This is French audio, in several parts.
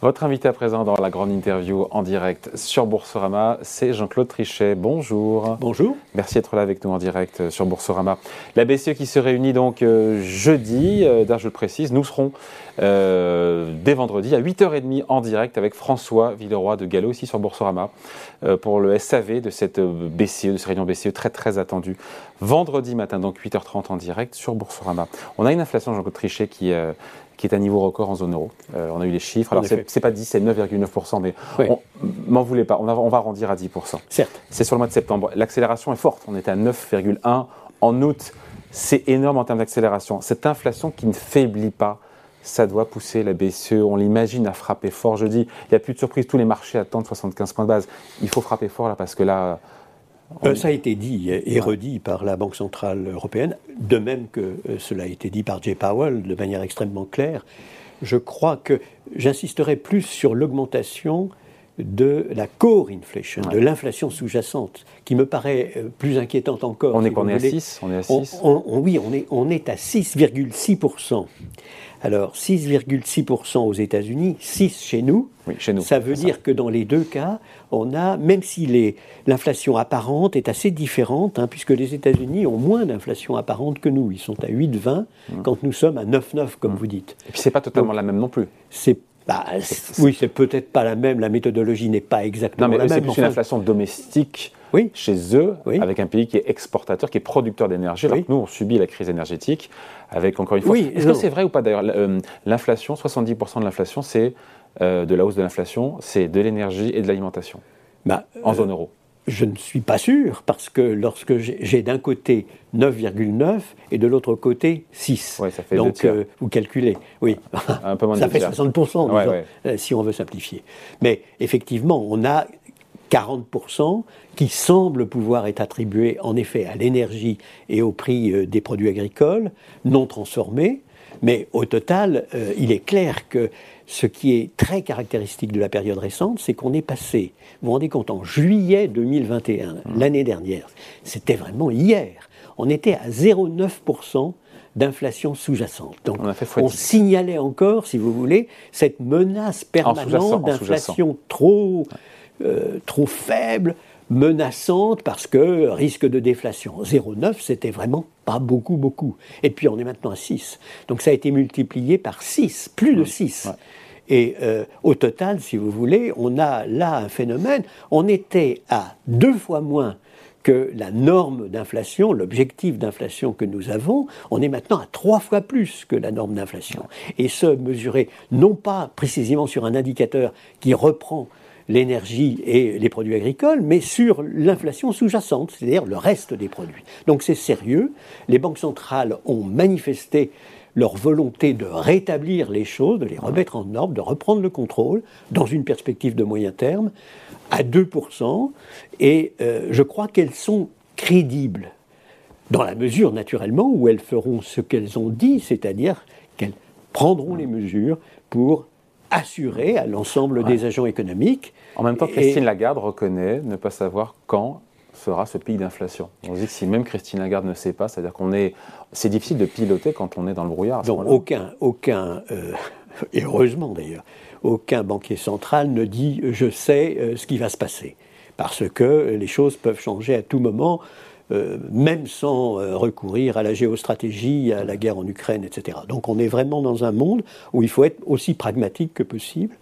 Votre invité à présent dans la grande interview en direct sur Boursorama, c'est Jean-Claude Trichet. Bonjour. Bonjour. Merci d'être là avec nous en direct sur Boursorama. La BCE qui se réunit donc euh, jeudi, euh, d'ailleurs je le précise, nous serons euh, dès vendredi à 8h30 en direct avec François Villeroy de Gallo ici sur Boursorama pour le SAV de cette BCE, de cette réunion BCE très très attendue. Vendredi matin, donc 8h30 en direct sur Boursorama. On a une inflation, Jean-Claude Trichet, qui qui est un niveau record en zone euro. Euh, on a eu les chiffres. Alors, c'est pas 10, c'est 9,9%, mais m'en voulez pas, on, va, on va arrondir à 10%. Certes. C'est sur le mois de septembre. L'accélération est forte. On était à 9,1 en août. C'est énorme en termes d'accélération. Cette inflation qui ne faiblit pas, ça doit pousser la BCE, on l'imagine, à frapper fort. Je dis, il n'y a plus de surprise, tous les marchés attendent 75 points de base. Il faut frapper fort là parce que là, euh, ça a été dit et redit par la Banque Centrale Européenne, de même que euh, cela a été dit par Jay Powell de manière extrêmement claire. Je crois que j'insisterai plus sur l'augmentation de la core inflation, de l'inflation sous-jacente, qui me paraît euh, plus inquiétante encore. On est, on est à 6 On est à 6 Oui, on est, on est à 6,6%. Alors, 6,6% aux États-Unis, 6 chez nous. Oui, chez nous. Ça veut dire que dans les deux cas, on a, même si l'inflation apparente est assez différente, hein, puisque les États-Unis ont moins d'inflation apparente que nous. Ils sont à 8,20 mmh. quand nous sommes à 9,9, comme mmh. vous dites. Et puis, c'est pas totalement la même non plus. C'est bah, oui, c'est peut-être pas la même, la méthodologie n'est pas exactement non, mais la même. C'est plus une inflation domestique oui. chez eux, avec un pays qui est exportateur, qui est producteur d'énergie, alors que nous, on subit la crise énergétique, avec encore une fois... Est-ce que c'est vrai ou pas d'ailleurs euh, L'inflation, 70% de l'inflation, c'est euh, de la hausse de l'inflation, c'est de l'énergie et de l'alimentation, bah, en zone euro? Je ne suis pas sûr, parce que lorsque j'ai d'un côté 9,9 et de l'autre côté 6. ça fait Donc euh, vous calculez, oui. Un peu moins ça fait 60%, si on veut simplifier. Mais effectivement, on a 40% qui semblent pouvoir être attribués en effet à l'énergie et au prix euh, des produits agricoles non transformés. Mais au total, euh, il est clair que ce qui est très caractéristique de la période récente, c'est qu'on est passé, vous vous rendez compte, en juillet 2021, mmh. l'année dernière, c'était vraiment hier, on était à 0,9% d'inflation sous-jacente. Donc on, signalait encore, si vous voulez, cette menace permanente d'inflation trop, euh, trop faible, menaçante parce que risque de déflation. 0,9, c'était vraiment pas beaucoup, beaucoup. Et puis on est maintenant à 6. Donc ça a été multiplié par 6, plus de 6. Et euh, au total, si vous voulez, on a là un phénomène. On était à deux fois moins que la norme d'inflation, l'objectif d'inflation que nous avons, on est maintenant à trois fois plus que la norme d'inflation. Et ce, mesuré non pas précisément sur un indicateur qui reprend l'énergie et les produits agricoles, mais sur l'inflation sous-jacente, c'est-à-dire le reste des produits. Donc c'est sérieux. Les banques centrales ont manifesté leur volonté de rétablir les choses, de les remettre en ordre, de reprendre le contrôle dans une perspective de moyen terme à 2%. Et euh, je crois qu'elles sont crédibles, dans la mesure naturellement où elles feront ce qu'elles ont dit, c'est-à-dire qu'elles prendront les mesures pour assurer à l'ensemble des agents économiques. En même temps, Christine Lagarde reconnaît ne pas savoir quand sera ce pic d'inflation. On se dit que si même Christine Lagarde ne sait pas, c'est-à-dire qu'on est, c'est difficile de piloter quand on est dans le brouillard. Donc aucun, aucun, euh, et heureusement d'ailleurs, aucun banquier central ne dit je sais euh, ce qui va se passer, parce que les choses peuvent changer à tout moment. Euh, même sans recourir à la géostratégie, à la guerre en Ukraine, etc. Donc on est vraiment dans un monde où il faut être aussi pragmatique que possible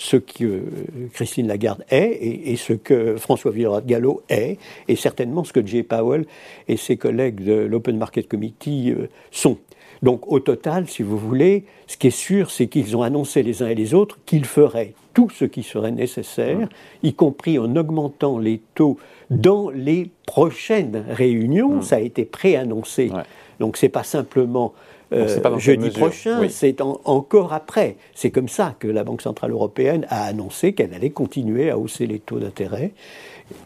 ce que Christine Lagarde est et, ce que François Villeroy de Gallo est, et certainement ce que Jay Powell et ses collègues de l'Open Market Committee euh, sont. Donc au total, si vous voulez, ce qui est sûr, c'est qu'ils ont annoncé les uns et les autres qu'ils feraient tout ce qui serait nécessaire, y compris en augmentant les taux dans les prochaines réunions. Mmh. Ça a été préannoncé. Donc Donc c'est pas simplement euh, jeudi prochain, c'est encore après. C'est comme ça que la Banque Centrale Européenne a annoncé qu'elle allait continuer à hausser les taux d'intérêt.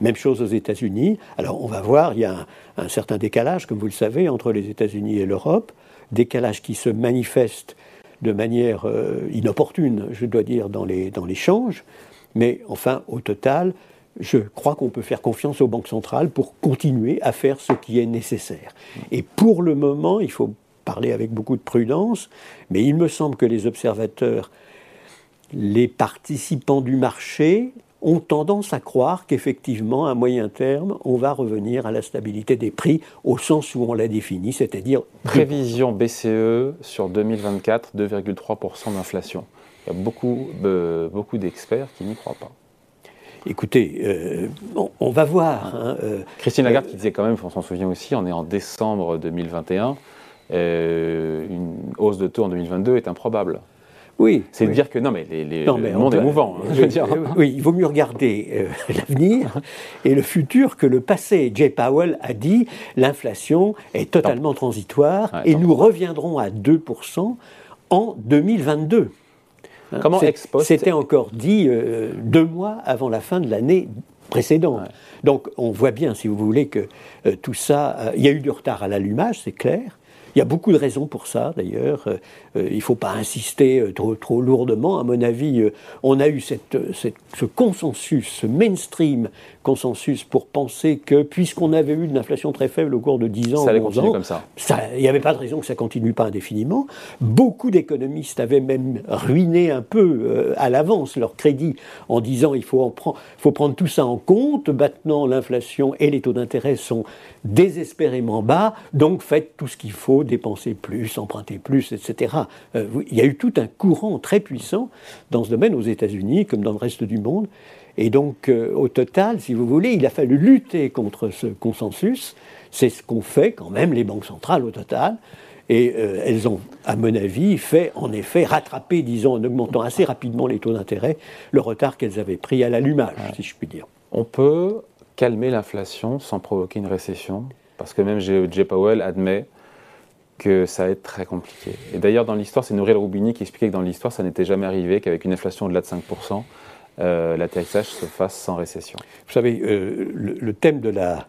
Même chose aux États-Unis. Alors on va voir, il y a un, certain décalage, comme vous le savez, entre les États-Unis et l'Europe. Décalage qui se manifeste de manière euh, inopportune, je dois dire, dans les, dans l'échange. Mais enfin, au total, je crois qu'on peut faire confiance aux banques centrales pour continuer à faire ce qui est nécessaire. Et pour le moment, il faut parler avec beaucoup de prudence, mais il me semble que les observateurs les participants du marché ont tendance à croire qu'effectivement, à moyen terme, on va revenir à la stabilité des prix au sens où on l'a défini, c'est-à-dire... Prévision BCE sur 2024, 2,3% d'inflation. Il y a beaucoup, beaucoup d'experts qui n'y croient pas. Écoutez, euh, on, va voir. Hein, euh, Christine Lagarde qui disait quand même, on s'en souvient aussi, on est en décembre 2021, euh, une hausse de taux en 2022 est improbable. Oui. C'est de dire que non, mais, les, le monde est mouvant. Hein, oui, il vaut mieux regarder l'avenir et le futur que le passé. Jay Powell a dit l'inflation est totalement transitoire et nous reviendrons à 2% en 2022. Hein, Comment C'était encore dit euh, deux mois avant la fin de l'année précédente. Donc on voit bien, si vous voulez, que euh, tout ça, euh, il y a eu du retard à l'allumage, c'est clair. Il y a beaucoup de raisons pour ça, d'ailleurs. Euh, il ne faut pas insister euh, trop, trop, lourdement. À mon avis, on a eu cette, ce consensus, ce mainstream consensus pour penser que, puisqu'on avait eu une inflation très faible au cours de 10 ans, ça allait continuer comme ça. Il n'y avait pas de raison que ça continue pas indéfiniment. Beaucoup d'économistes avaient même ruiné un peu à l'avance leur crédit en disant il faut, en prendre, faut prendre tout ça en compte. Maintenant, l'inflation et les taux d'intérêt sont désespérément bas, donc faites tout ce qu'il faut dépenser plus, emprunter plus, etc. Euh, il y a eu tout un courant très puissant dans ce domaine aux États-Unis comme dans le reste du monde. Et donc, euh, au total, si vous voulez, il a fallu lutter contre ce consensus. C'est ce qu'ont fait quand même les banques centrales au total. Et euh, elles ont, à mon avis, fait en effet rattraper, disons, en augmentant assez rapidement les taux d'intérêt, le retard qu'elles avaient pris à l'allumage, si je puis dire. On peut calmer l'inflation sans provoquer une récession? Parce que même J. Powell admet que ça va être très compliqué. Et d'ailleurs, dans l'histoire, c'est Nouriel Roubini qui expliquait que dans l'histoire, ça n'était jamais arrivé qu'avec une inflation au-delà de 5%, euh, l'atterrissage se fasse sans récession. Vous savez, euh, le, thème de la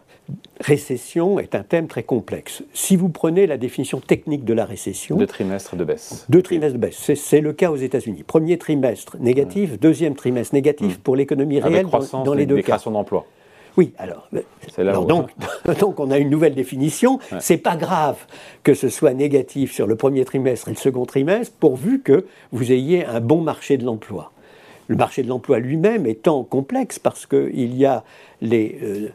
récession est un thème très complexe. Si vous prenez la définition technique de la récession... Deux trimestres de baisse. Deux trimestres de baisse. C'est le cas aux États-Unis. Premier trimestre négatif, deuxième trimestre négatif mmh. pour l'économie réelle dans, les deux cas. d'emplois. Oui, alors, donc, donc, on a une nouvelle définition. C'est pas grave que ce soit négatif sur le premier trimestre et le second trimestre, pourvu que vous ayez un bon marché de l'emploi. Le marché de l'emploi lui-même étant complexe parce qu'il y a les euh,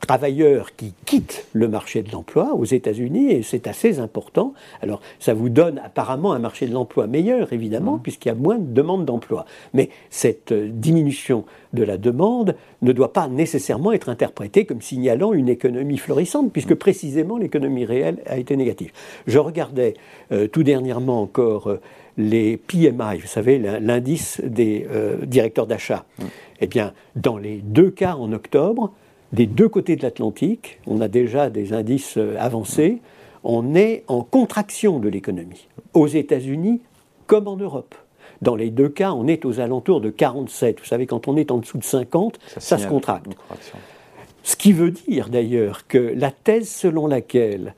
travailleurs qui quittent le marché de l'emploi aux États-Unis, et c'est assez important. Alors, ça vous donne apparemment un marché de l'emploi meilleur, évidemment, mmh. puisqu'il y a moins de demandes d'emploi. Mais cette euh, diminution de la demande ne doit pas nécessairement être interprétée comme signalant une économie florissante, puisque précisément l'économie réelle a été négative. Je regardais euh, tout dernièrement encore euh, les PMI, vous savez, l'indice des directeurs d'achat. Mmh. Eh bien, dans les deux cas en octobre, des deux côtés de l'Atlantique, on a déjà des indices euh, avancés, on est en contraction de l'économie, aux États-Unis comme en Europe. Dans les deux cas, on est aux alentours de 47. Vous savez, quand on est en dessous de 50, ça, se contracte. Ce qui veut dire d'ailleurs que la thèse selon laquelle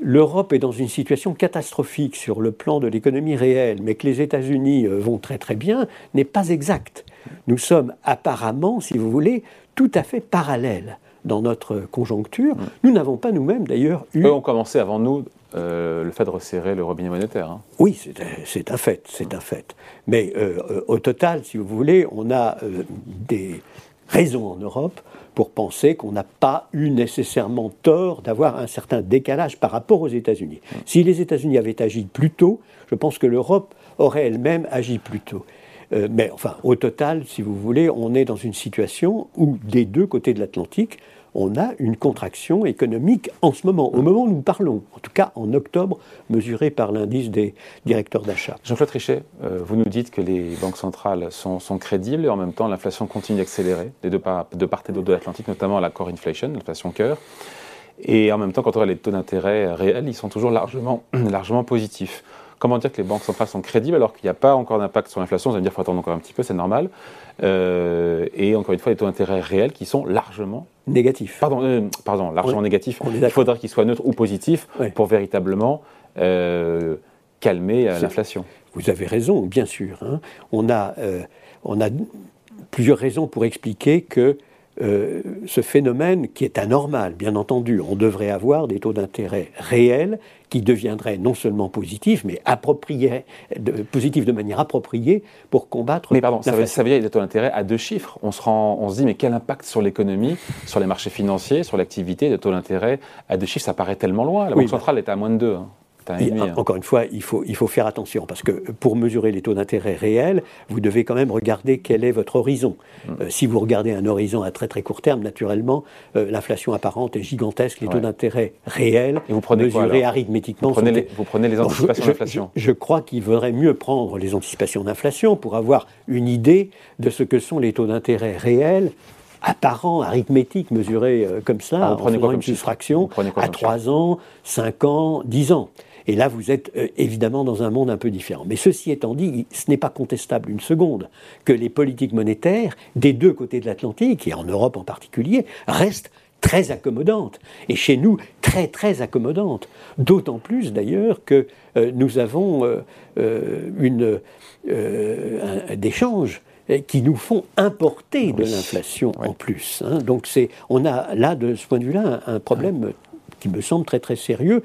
l'Europe est dans une situation catastrophique sur le plan de l'économie réelle, mais que les États-Unis euh, vont très très bien, n'est pas exacte. Nous sommes apparemment, si vous voulez, tout à fait parallèle dans notre conjoncture. Mm. Nous n'avons pas nous-mêmes d'ailleurs eu... Eux ont commencé avant nous euh, le fait de resserrer le robinet monétaire. Hein. Oui, c'est un fait, c'est un fait. Mais euh, au total, si vous voulez, on a euh, des raisons en Europe pour penser qu'on n'a pas eu nécessairement tort d'avoir un certain décalage par rapport aux États-Unis. Mm. Si les États-Unis avaient agi plus tôt, je pense que l'Europe aurait elle-même agi plus tôt. Euh, mais enfin, au total, si vous voulez, on est dans une situation où des deux côtés de l'Atlantique, on a une contraction économique en ce moment, au moment où nous parlons, en tout cas en octobre, mesuré par l'indice des directeurs d'achat. Jean-Claude Trichet, euh, vous nous dites que les banques centrales sont, crédibles et en même temps l'inflation continue d'accélérer de, part, de part et d'autre de l'Atlantique, notamment la core inflation, l'inflation cœur. Et en même temps, quand on regarde les taux d'intérêt réels, ils sont toujours largement, largement positifs. Comment dire que les banques centrales sont crédibles alors qu'il n'y a pas encore d'impact sur l'inflation? Vous allez me dire qu'il faut attendre encore un petit peu, c'est normal. Euh, et encore une fois, les taux d'intérêt réels qui sont largement négatifs. Pardon, euh, pardon largement négatifs. Il faudra qu'ils soient neutres ou positifs pour véritablement euh, calmer l'inflation. Vous avez raison, bien sûr. Hein. On, a, on a plusieurs raisons pour expliquer que euh, ce phénomène qui est anormal, bien entendu. On devrait avoir des taux d'intérêt réels qui deviendraient non seulement positifs, mais appropriés, de, positifs de manière appropriée pour combattre. Mais pardon, ça veut, ça veut, dire des taux d'intérêt à deux chiffres. On se, rend, on se dit, mais quel impact sur l'économie, sur les marchés financiers, sur l'activité des taux d'intérêt à deux chiffres? Ça paraît tellement loin. La Banque bah centrale est à moins de deux. Hein. Hein. Encore une fois, il faut, il faut faire attention, parce que pour mesurer les taux d'intérêt réels, vous devez quand même regarder quel est votre horizon. Mm. Euh, si vous regardez un horizon à très très court terme, naturellement, euh, l'inflation apparente est gigantesque, les taux d'intérêt réels, Et vous prenez mesurés arithmétiquement... Vous prenez, les, vous prenez les anticipations d'inflation je, je, crois qu'il vaudrait mieux prendre les anticipations d'inflation pour avoir une idée de ce que sont les taux d'intérêt réels apparents, arithmétiques, mesurés euh, comme ça, ah, en prenant une soustraction à 3 ans, 5 ans, 10 ans. Et là, vous êtes euh, évidemment dans un monde un peu différent. Mais ceci étant dit, ce n'est pas contestable une seconde que les politiques monétaires des deux côtés de l'Atlantique, et en Europe en particulier, restent très accommodantes. Et chez nous, très très accommodantes. D'autant plus d'ailleurs que euh, nous avons euh, une, des changes qui nous font importer de l'inflation en plus. Hein. Donc on a là, de ce point de vue-là, un problème qui me semble très très sérieux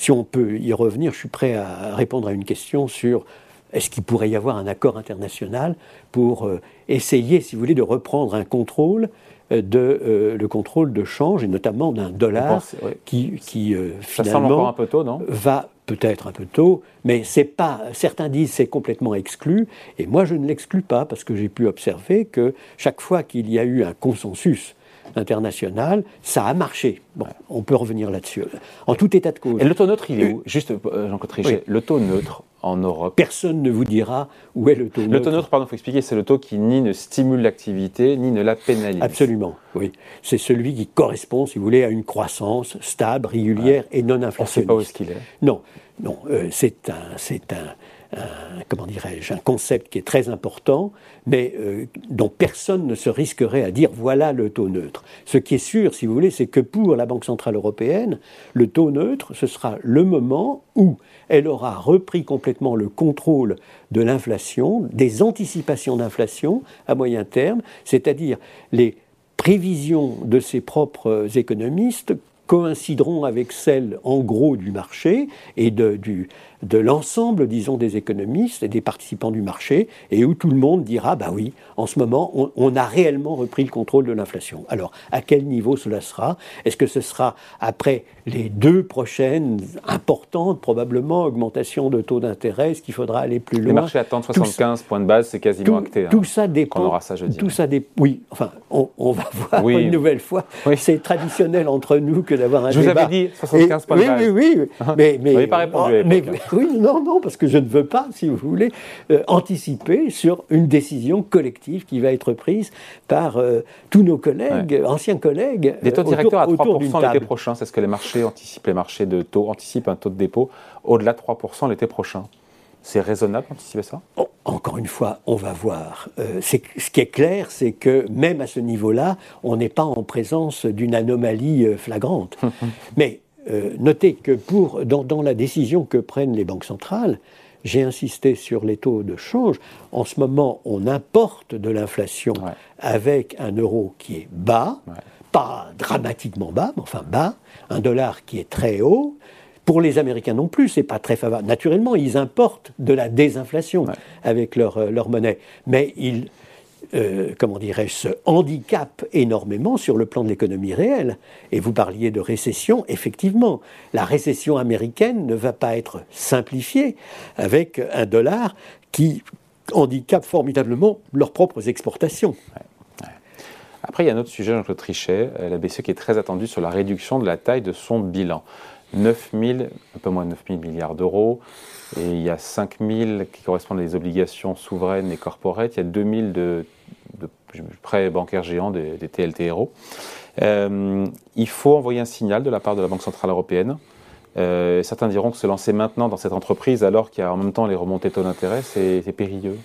si on peut y revenir, je suis prêt à répondre à une question sur est-ce qu'il pourrait y avoir un accord international pour euh, essayer, si vous voulez, de reprendre un contrôle euh, de euh, le contrôle de change et notamment d'un dollar qui, qui finalement un peu tôt, non? va peut-être un peu tôt, mais c'est pas. Certains disent c'est complètement exclu, et moi je ne l'exclus pas parce que j'ai pu observer que chaque fois qu'il y a eu un consensus international, ça a marché. Bon, on peut revenir là-dessus. En tout état de cause. Et le taux neutre, il est où? Juste, euh, Jean-Claude Trichet, le taux neutre en Europe. Personne ne vous dira où est le taux neutre. Le taux neutre, pardon, il faut expliquer, c'est le taux qui ni ne stimule l'activité, ni ne la pénalise. Absolument, oui. C'est celui qui correspond, si vous voulez, à une croissance stable, régulière et non inflationniste. On ne sait pas où est-ce qu'il est. Non, non, euh, c'est un, c'est un, un, comment dirais-je, un concept qui est très important, mais euh, dont personne ne se risquerait à dire voilà le taux neutre. Ce qui est sûr, si vous voulez, c'est que pour la Banque Centrale Européenne, le taux neutre, ce sera le moment où elle aura repris complètement le contrôle de l'inflation, des anticipations d'inflation à moyen terme, c'est-à-dire les prévisions de ses propres économistes coïncideront avec celles en gros du marché et de, du, de l'ensemble, disons, des économistes et des participants du marché, et où tout le monde dira, bah oui, en ce moment, on, a réellement repris le contrôle de l'inflation. Alors, à quel niveau cela sera? Est-ce que ce sera après les deux prochaines importantes, probablement, augmentations de taux d'intérêt? Est-ce qu'il faudra aller plus loin? Les marchés attendent 75 points de base, c'est quasiment acté. Hein, tout ça dépend. On aura ça jeudi. Tout ça dépend. Oui, enfin, on, va voir une nouvelle fois. C'est traditionnel entre nous que d'avoir un Je débat. vous avais dit 75 points de base. Oui, oui, oui. mais, mais, vous pas répondu. mais, oui, non, non, parce que je ne veux pas, si vous voulez, euh, anticiper sur une décision collective qui va être prise par euh, tous nos collègues, anciens collègues. Des taux directeurs à 3% l'été prochain, c'est ce que les marchés anticipent, les marchés de taux anticipent un taux de dépôt au-delà de 3% l'été prochain. C'est raisonnable d'anticiper ça? Oh, Encore une fois, on va voir. Euh, ce qui est clair, c'est que même à ce niveau-là, on n'est pas en présence d'une anomalie flagrante. Mais euh, notez que pour, dans, la décision que prennent les banques centrales, j'ai insisté sur les taux de change. En ce moment, on importe de l'inflation avec un euro qui est bas, pas dramatiquement bas, mais enfin bas, un dollar qui est très haut. Pour les Américains non plus, c'est pas très favorable. Naturellement, ils importent de la désinflation avec leur, euh, leur monnaie, mais ils euh, comment dirais-je, se handicape énormément sur le plan de l'économie réelle. Et vous parliez de récession, effectivement, la récession américaine ne va pas être simplifiée avec un dollar qui handicape formidablement leurs propres exportations. Après, il y a un autre sujet, Jean-Claude Trichet, euh, la BCE qui est très attendue sur la réduction de la taille de son bilan. 9 000, un peu moins de 9 000 milliards d'euros, et il y a 5 000 qui correspondent à des obligations souveraines et corporates, il y a 2 000 de de prêts bancaires géants des, TLTRO. Euh, il faut envoyer un signal de la part de la Banque Centrale Européenne. Euh, certains diront que se lancer maintenant dans cette entreprise alors qu'il y a en même temps les remontées taux d'intérêt, c'est périlleux.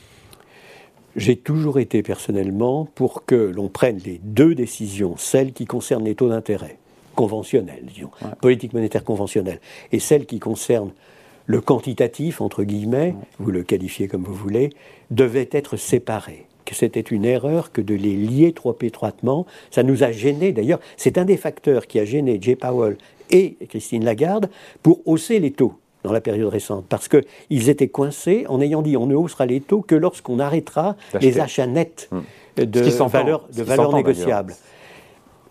J'ai toujours été personnellement pour que l'on prenne les deux décisions, celle qui concerne les taux d'intérêt conventionnels, disons, politique monétaire conventionnelle, et celle qui concerne le quantitatif, entre guillemets, vous le qualifiez comme vous voulez, devait être séparée que c'était une erreur que de les lier trop étroitement. Ça nous a gênés d'ailleurs. C'est un des facteurs qui a gêné Jay Powell et Christine Lagarde pour hausser les taux dans la période récente, parce qu'ils étaient coincés en ayant dit on ne haussera les taux que lorsqu'on arrêtera les achats nets hmm. de valeurs valeur négociables.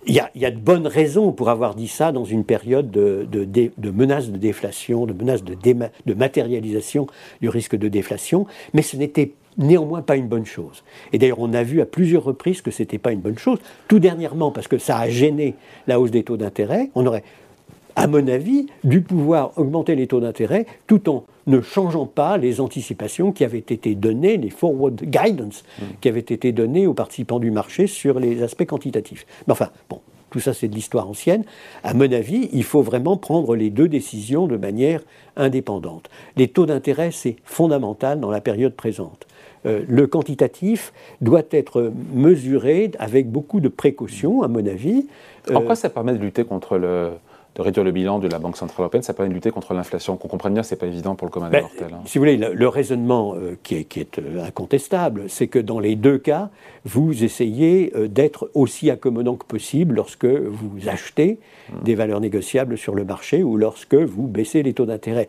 Il y, a, il y, a, de bonnes raisons pour avoir dit ça dans une période de, de, de menace de déflation, de menace de, de matérialisation du risque de déflation, mais ce n'était néanmoins pas une bonne chose. Et d'ailleurs, on a vu à plusieurs reprises que ce n'était pas une bonne chose. Tout dernièrement, parce que ça a gêné la hausse des taux d'intérêt, on aurait à mon avis, dû pouvoir augmenter les taux d'intérêt tout en ne changeant pas les anticipations qui avaient été données, les forward guidance mm. qui avaient été données aux participants du marché sur les aspects quantitatifs. Mais enfin, bon, tout ça c'est de l'histoire ancienne. À mon avis, il faut vraiment prendre les deux décisions de manière indépendante. Les taux d'intérêt, c'est fondamental dans la période présente. Euh, le quantitatif doit être mesuré avec beaucoup de précautions, à mon avis. En quoi ça permet de lutter contre le, de réduire le bilan de la Banque Centrale Européenne, ça permet de lutter contre l'inflation. Qu'on comprenne bien, ce n'est pas évident pour le commun des ben, mortels. Hein. Si vous voulez, le, raisonnement euh, qui est, euh, incontestable, c'est que dans les deux cas, vous essayez euh, d'être aussi accommodant que possible lorsque vous achetez hmm. des valeurs négociables sur le marché ou lorsque vous baissez les taux d'intérêt.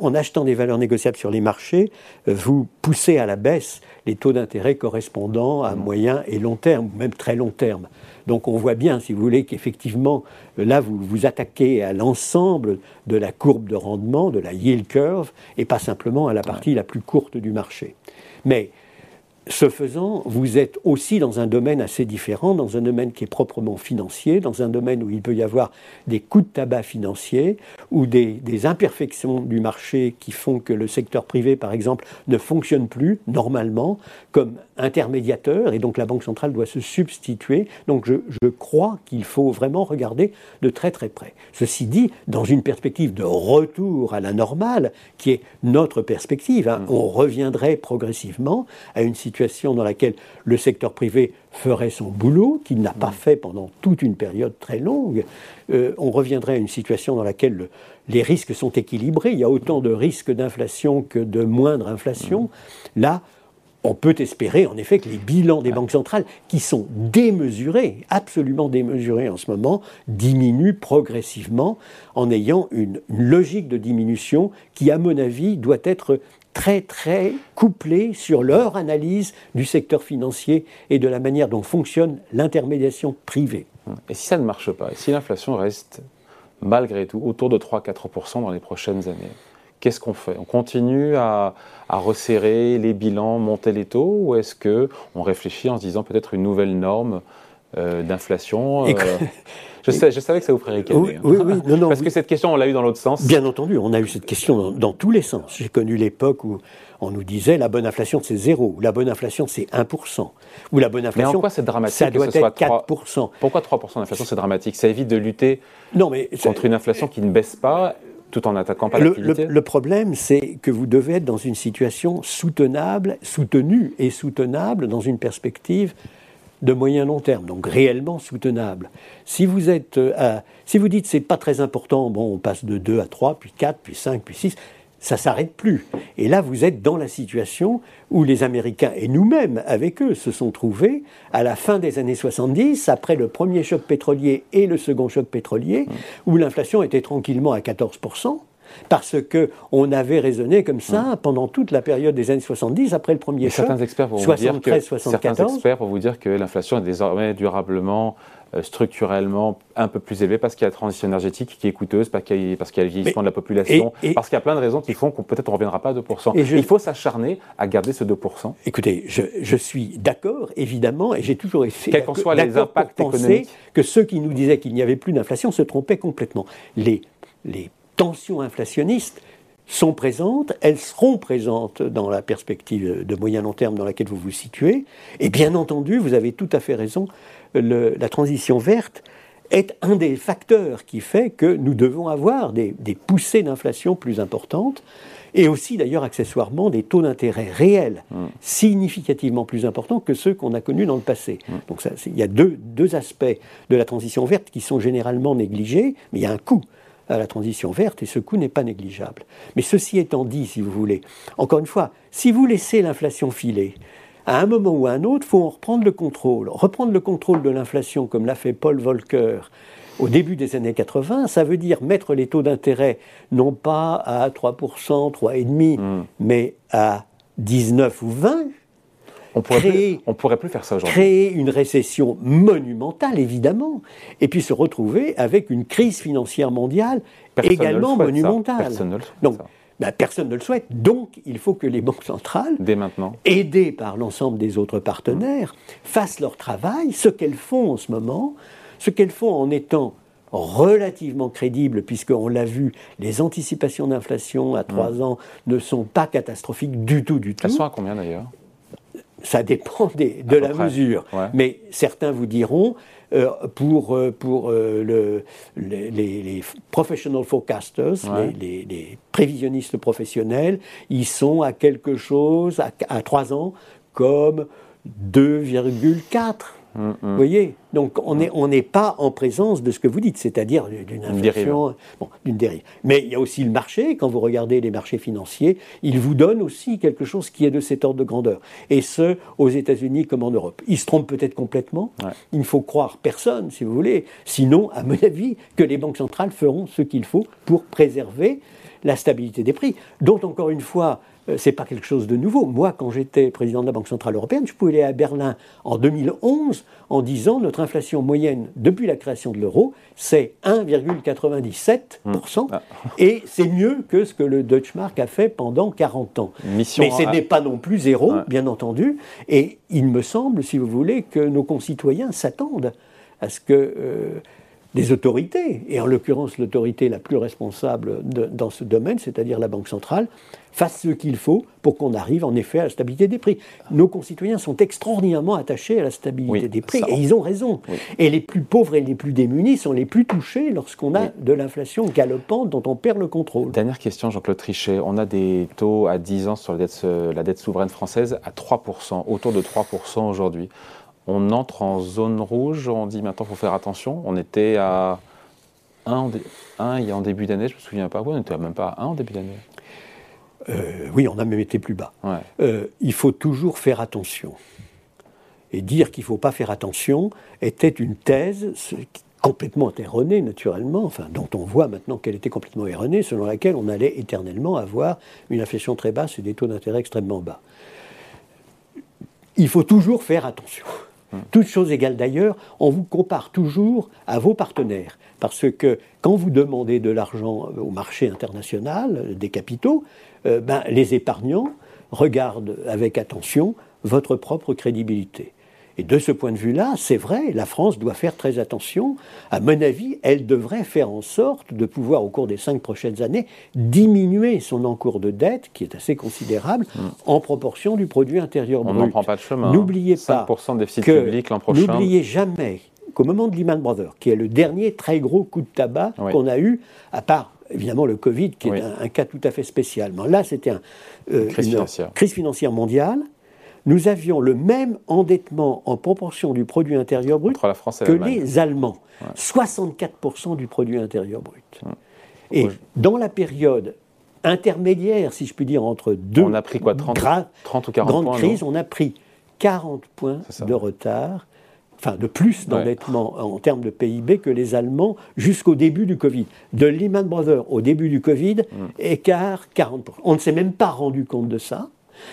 En achetant des valeurs négociables sur les marchés, vous poussez à la baisse les taux d'intérêt correspondant à moyen et long terme, ou même très long terme. Donc on voit bien, si vous voulez, qu'effectivement, là, vous vous attaquez à l'ensemble de la courbe de rendement, de la yield curve, et pas simplement à la partie la plus courte du marché. Mais ce faisant, vous êtes aussi dans un domaine assez différent, dans un domaine qui est proprement financier, dans un domaine où il peut y avoir des coups de tabac financiers ou des, imperfections du marché qui font que le secteur privé, par exemple, ne fonctionne plus normalement comme intermédiateur et donc la Banque centrale doit se substituer. Donc je, je crois qu'il faut vraiment regarder de très très près. Ceci dit, dans une perspective de retour à la normale, qui est notre perspective, hein, mmh. on reviendrait progressivement à une situation dans laquelle le secteur privé ferait son boulot, qu'il n'a pas mm. fait pendant toute une période très longue, euh, on reviendrait à une situation dans laquelle les risques sont équilibrés. Il y a autant de risques d'inflation que de moindre inflation. Mm. Là, on peut espérer en effet que les bilans des banques centrales, qui sont démesurés, absolument démesurés en ce moment, diminuent progressivement en ayant une logique de diminution qui, à mon avis, doit être très très couplés sur leur analyse du secteur financier et de la manière dont fonctionne l'intermédiation privée. Et si ça ne marche pas, et si l'inflation reste malgré tout autour de 3-4% dans les prochaines années, qu'est-ce qu'on fait? On continue à, resserrer les bilans, monter les taux, ou est-ce qu'on réfléchit en se disant peut-être une nouvelle norme euh, d'inflation euh, je, je, savais que ça vous ferait ricaner. Oui, oui, oui. Parce que cette question, on l'a eu dans l'autre sens. Bien entendu, on a eu cette question dans, tous les sens. J'ai connu l'époque où on nous disait la bonne inflation c'est zéro, ou la bonne inflation c'est 1%, ou la bonne inflation. Mais en quoi c'est dramatique ça doit être 4%. Pourquoi 3% d'inflation c'est dramatique? Ça évite de lutter non, mais contre une inflation qui ne baisse pas tout en attaquant pas l'activité le, le, problème, c'est que vous devez être dans une situation soutenable, soutenue et soutenable dans une perspective de moyen long terme, donc réellement soutenable. Si vous êtes euh, si vous dites c'est pas très important, bon, on passe de 2 à 3, puis 4, puis 5, puis 6, ça s'arrête plus. Et là, vous êtes dans la situation où les Américains et nous-mêmes avec eux se sont trouvés à la fin des années 70, après le premier choc pétrolier et le second choc pétrolier, où l'inflation était tranquillement à 14% parce que on avait raisonné comme ça pendant toute la période des années 70 après le premier choc. Certains experts vont vous dire que certains experts vont vous dire que l'inflation est désormais durablement structurellement un peu plus élevée parce qu'il y a la transition énergétique qui est coûteuse, parce qu'il y, a, le vieillissement de la population, parce qu'il y a plein de raisons qui font qu'on peut-être on ne reviendra pas à 2%. Et Il faut s'acharner à garder ce 2%. Écoutez, je, suis d'accord, évidemment, et j'ai toujours été Quels qu'en soient les impacts économiques. que ceux qui nous disaient qu'il n'y avait plus d'inflation se trompaient complètement. Les, les tensions inflationnistes sont présentes, elles seront présentes dans la perspective de moyen long terme dans laquelle vous vous situez. Et bien entendu, vous avez tout à fait raison, la transition verte est un des facteurs qui fait que nous devons avoir des, poussées d'inflation plus importantes et aussi d'ailleurs accessoirement des taux d'intérêt réels mmh. significativement plus importants que ceux qu'on a connus dans le passé. Mmh. Donc il y a deux, deux aspects de la transition verte qui sont généralement négligés, mais il y a un coût à la transition verte et ce coût n'est pas négligeable. Mais ceci étant dit, si vous voulez, encore une fois, si vous laissez l'inflation filer, à un moment ou à un autre, il faut en reprendre le contrôle. Reprendre le contrôle de l'inflation, comme l'a fait Paul Volcker au début des années 80, ça veut dire mettre les taux d'intérêt non pas à 3%, 3,5%, mmh. mais à 19 ou 20. On pourrait, créer, on pourrait plus faire ça aujourd'hui. Créer une récession monumentale, évidemment, et puis se retrouver avec une crise financière mondiale également monumentale. Personne ne le souhaite. Donc, ben, personne ne le souhaite. Donc, il faut que les banques centrales, dès maintenant, aidées par l'ensemble des autres partenaires, fassent leur travail, ce qu'elles font en ce moment, ce qu'elles font en étant relativement crédibles, puisqu'on l'a vu, les anticipations d'inflation à trois mm. ans ne sont pas catastrophiques du tout, du tout. Elles sont à combien d'ailleurs? Ça dépend de la mesure. Mais certains vous diront, euh, pour, euh, pour euh, le, les, professional forecasters, les, prévisionnistes professionnels, ils sont à quelque chose, à, à 3 ans, comme 2,4 Mm, mm. Vous voyez Donc on n'est on pas en présence de ce que vous dites, c'est-à-dire d'une inflation, d'une dérive. Mais il y a aussi le marché, quand vous regardez les marchés financiers, ils vous donnent aussi quelque chose qui est de cet ordre de grandeur. Et ce, aux États-Unis comme en Europe. Ils se trompent peut-être complètement, il ne faut croire personne, si vous voulez, sinon, à mon avis, que les banques centrales feront ce qu'il faut pour préserver la stabilité des prix, dont encore une fois, c'est pas quelque chose de nouveau. Moi, quand j'étais président de la Banque Centrale Européenne, je pouvais aller à Berlin en 2011 en disant notre inflation moyenne depuis la création de l'euro, c'est 1,97%. Mmh. Ah. Et c'est mieux que ce que le Deutsche Mark a fait pendant 40 ans. Mais ce n'est pas non plus zéro, bien entendu. Et il me semble, si vous voulez, que nos concitoyens s'attendent à ce que. Euh, des autorités, et en l'occurrence l'autorité la plus responsable dans ce domaine, c'est-à-dire la Banque centrale, fasse ce qu'il faut pour qu'on arrive en effet à la stabilité des prix. Nos concitoyens sont extraordinairement attachés à la stabilité des prix, et ils ont raison. Et les plus pauvres et les plus démunis sont les plus touchés lorsqu'on a de l'inflation galopante dont on perd le contrôle. Dernière question, Jean-Claude Trichet. On a des taux à 10 ans sur la dette, la dette souveraine française à 3%, autour de 3% aujourd'hui on entre en zone rouge, on dit maintenant il faut faire attention. On était à 1 en, en début d'année, je ne me souviens pas, on n'était même pas à 1 en début d'année. Euh, oui, on a même été plus bas. Euh, il faut toujours faire attention. Et dire qu'il ne faut pas faire attention était une thèse complètement erronée, naturellement, enfin, dont on voit maintenant qu'elle était complètement erronée, selon laquelle on allait éternellement avoir une inflation très basse et des taux d'intérêt extrêmement bas. Il faut toujours faire attention. Toutes choses égales d'ailleurs, on vous compare toujours à vos partenaires. Parce que quand vous demandez de l'argent au marché international, des capitaux, euh, ben, les épargnants regardent avec attention votre propre crédibilité. Et de ce point de vue-là, c'est vrai, la France doit faire très attention. À mon avis, elle devrait faire en sorte de pouvoir, au cours des cinq prochaines années, diminuer son encours de dette, qui est assez considérable, mm. en proportion du produit intérieur brut. On n'en prend pas de chemin. N'oubliez pas 5% de déficit public l'an prochain. N'oubliez jamais qu'au moment de Lehman Brothers, qui est le dernier très gros coup de tabac qu'on a eu, à part évidemment le Covid, qui est un, cas tout à fait spécial. Mais là, c'était euh, une crise financière mondiale nous avions le même endettement en proportion du produit intérieur brut que les Allemands. 64% du produit intérieur brut. Et dans la période intermédiaire, si je puis dire, entre deux on a pris quoi, 30, ou 40 grandes crises, on a pris 40 points de retard, enfin de plus d'endettement en termes de PIB que les Allemands jusqu'au début du Covid. De Lehman Brothers au début du Covid, mm. écart 40%. On ne s'est même pas rendu compte de ça.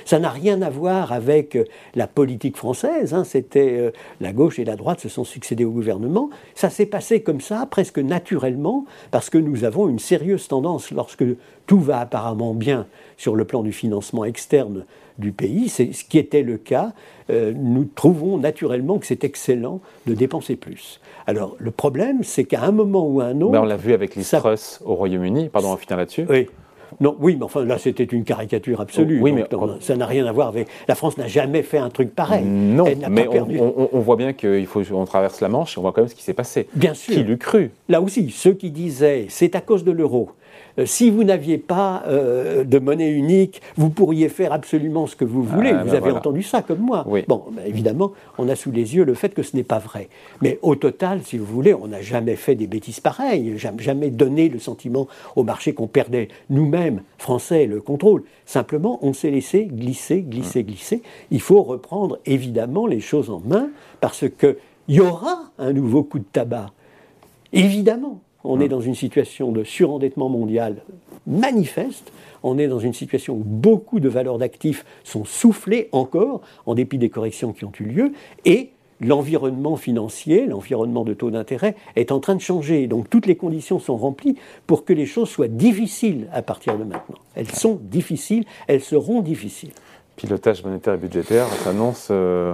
Ça n'a rien à voir avec euh, la politique française. Hein. C'était euh, la gauche et la droite se sont succédés au gouvernement. Ça s'est passé comme ça, presque naturellement, parce que nous avons une sérieuse tendance, lorsque tout va apparemment bien sur le plan du financement externe du pays, c'est ce qui était le cas, euh, nous trouvons naturellement que c'est excellent de dépenser plus. Alors le problème, c'est qu'à un moment ou à un autre... Ben, on l'a vu avec les ça... au Royaume-Uni, pardon, on finir là-dessus. Oui. Non, oui, mais enfin là c'était une caricature absolue. Oui, mais ça n'a rien à voir avec. La France n'a jamais fait un truc pareil. Non, mais on, voit bien qu'il faut on traverse la Manche et on voit quand même ce qui s'est passé. Bien sûr. Qui l'eût cru? Là aussi, ceux qui disaient c'est à cause de l'euro. Euh, si vous n'aviez pas euh, de monnaie unique, vous pourriez faire absolument ce que vous voulez. Ah, vous ben avez entendu ça comme moi. Bon, ben, évidemment, on a sous les yeux le fait que ce n'est pas vrai. Mais au total, si vous voulez, on n'a jamais fait des bêtises pareilles, jamais donné le sentiment au marché qu'on perdait nous-mêmes nous-mêmes, Français, le contrôle. Simplement, on s'est laissé glisser, glisser, glisser. Il faut reprendre évidemment les choses en main parce qu'il y aura un nouveau coup de tabac. Évidemment, on est dans une situation de surendettement mondial manifeste. On est dans une situation où beaucoup de valeurs d'actifs sont soufflées encore, en dépit des corrections qui ont eu lieu, et l'environnement financier, l'environnement de taux d'intérêt est en train de changer. Donc toutes les conditions sont remplies pour que les choses soient difficiles à partir de maintenant. Elles sont difficiles, elles seront difficiles. Pilotage monétaire et budgétaire s'annonce euh,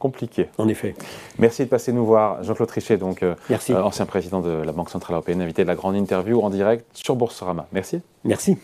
compliqué. En effet. Merci de passer nous voir. Jean-Claude Trichet, donc, euh, euh, ancien président de la Banque Centrale Européenne, invité de la grande interview en direct sur Boursorama. Merci. Merci.